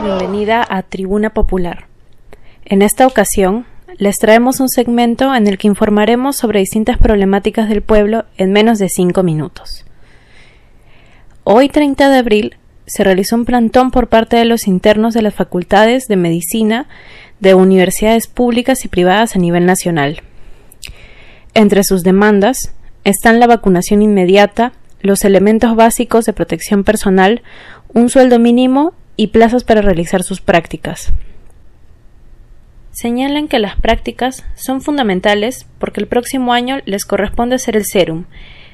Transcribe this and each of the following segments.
bienvenida a Tribuna Popular. En esta ocasión, les traemos un segmento en el que informaremos sobre distintas problemáticas del pueblo en menos de cinco minutos. Hoy, 30 de abril, se realizó un plantón por parte de los internos de las facultades de medicina de universidades públicas y privadas a nivel nacional. Entre sus demandas están la vacunación inmediata, los elementos básicos de protección personal, un sueldo mínimo y plazas para realizar sus prácticas. Señalan que las prácticas son fundamentales porque el próximo año les corresponde ser el serum,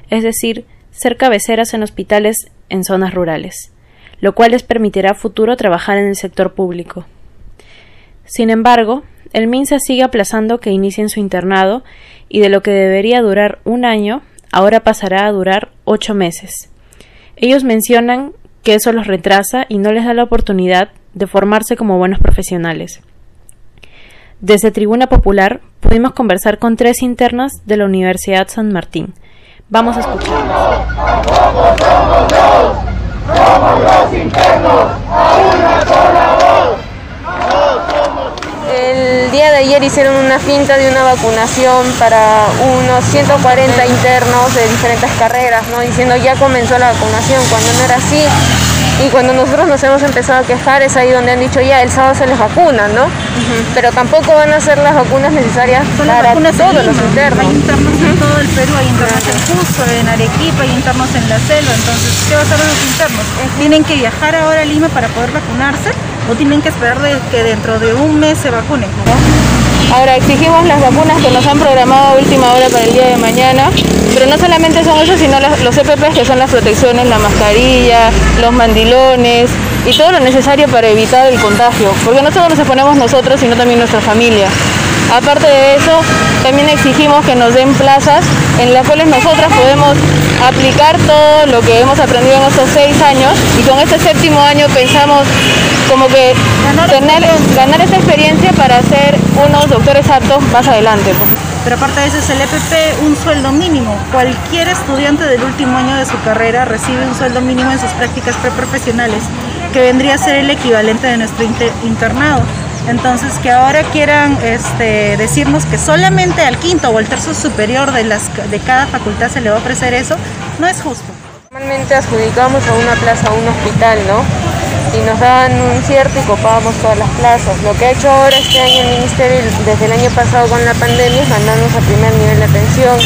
es decir, ser cabeceras en hospitales en zonas rurales, lo cual les permitirá a futuro trabajar en el sector público. Sin embargo, el MINSA sigue aplazando que inicien su internado y de lo que debería durar un año, ahora pasará a durar ocho meses. Ellos mencionan que eso los retrasa y no les da la oportunidad de formarse como buenos profesionales. Desde Tribuna Popular pudimos conversar con tres internas de la Universidad San Martín. Vamos a escucharlos. El día de ayer hicieron una finta de una vacunación para unos 140 internos de diferentes carreras, ¿no? diciendo ya comenzó la vacunación, cuando no era así. Y cuando nosotros nos hemos empezado a quejar es ahí donde han dicho ya, el sábado se les vacuna, ¿no? Pero tampoco van a ser las vacunas necesarias para todos los internos. Hay internos en todo el Perú, hay internos en Cusco, en Arequipa, hay internos en la selva, entonces, ¿qué va a hacer los internos? ¿Tienen que viajar ahora a Lima para poder vacunarse o tienen que esperar de que dentro de un mes se vacunen? Ahora exigimos las vacunas que nos han programado a última hora para el día de mañana, pero no solamente son eso, sino los EPPs que son las protecciones, la mascarilla, los mandilones y todo lo necesario para evitar el contagio, porque no solo nos exponemos nosotros, sino también nuestra familia. Aparte de eso, también exigimos que nos den plazas en las cuales nosotras podemos aplicar todo lo que hemos aprendido en estos seis años y con este séptimo año pensamos como que tener, ganar esa experiencia para ser unos doctores aptos más adelante. Pero aparte de eso es el EPP un sueldo mínimo. Cualquier estudiante del último año de su carrera recibe un sueldo mínimo en sus prácticas preprofesionales, que vendría a ser el equivalente de nuestro inter- internado. Entonces, que ahora quieran este, decirnos que solamente al quinto o al tercio superior de, las, de cada facultad se le va a ofrecer eso, no es justo. Normalmente adjudicamos a una plaza a un hospital, ¿no? Y nos dan un cierto y copábamos todas las plazas. Lo que ha hecho ahora este año el Ministerio, desde el año pasado con la pandemia, es mandarnos a primer nivel de atención,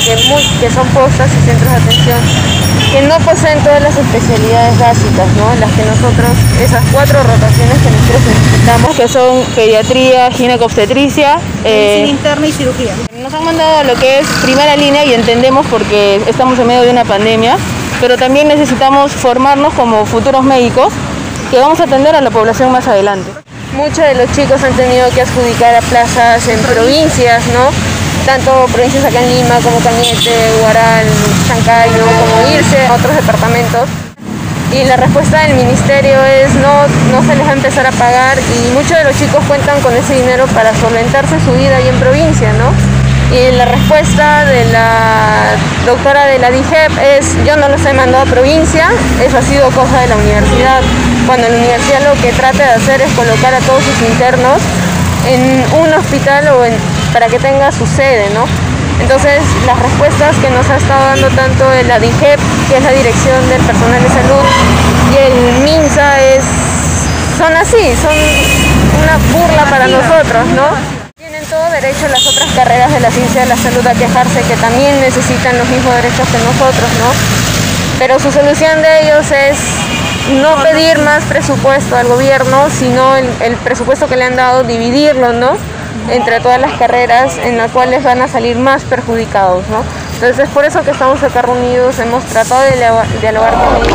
que son postas y centros de atención que no poseen todas las especialidades básicas, ¿no? Las que nosotros, esas cuatro rotaciones que nosotros necesitamos, que son pediatría, ginecobstetricia, eh, Medicina interna y cirugía. nos han mandado a lo que es primera línea y entendemos porque estamos en medio de una pandemia, pero también necesitamos formarnos como futuros médicos que vamos a atender a la población más adelante. Muchos de los chicos han tenido que adjudicar a plazas en provincias, ¿no? Tanto provincias acá en Lima como Cañete, Huaral, Chancay, ¿no? Como irse a otros departamentos. Y la respuesta del ministerio es no, no se les va a empezar a pagar y muchos de los chicos cuentan con ese dinero para solventarse su vida ahí en provincia, ¿no? Y la respuesta de la doctora de la DIGEP es yo no los he mandado a provincia, eso ha sido cosa de la universidad. Cuando la universidad lo que trata de hacer es colocar a todos sus internos en un hospital o en- para que tenga su sede, ¿no? Entonces, las respuestas que nos ha estado dando tanto el ADIGEP, que es la Dirección del Personal de Salud, y el MINSA es, son así, son una burla para nosotros, ¿no? Tienen todo derecho las otras carreras de la ciencia de la salud a quejarse que también necesitan los mismos derechos que nosotros, ¿no? Pero su solución de ellos es no pedir más presupuesto al gobierno, sino el, el presupuesto que le han dado, dividirlo, ¿no? Entre todas las carreras en las cuales van a salir más perjudicados. Entonces es por eso que estamos acá reunidos, hemos tratado de dialogar- con ellos.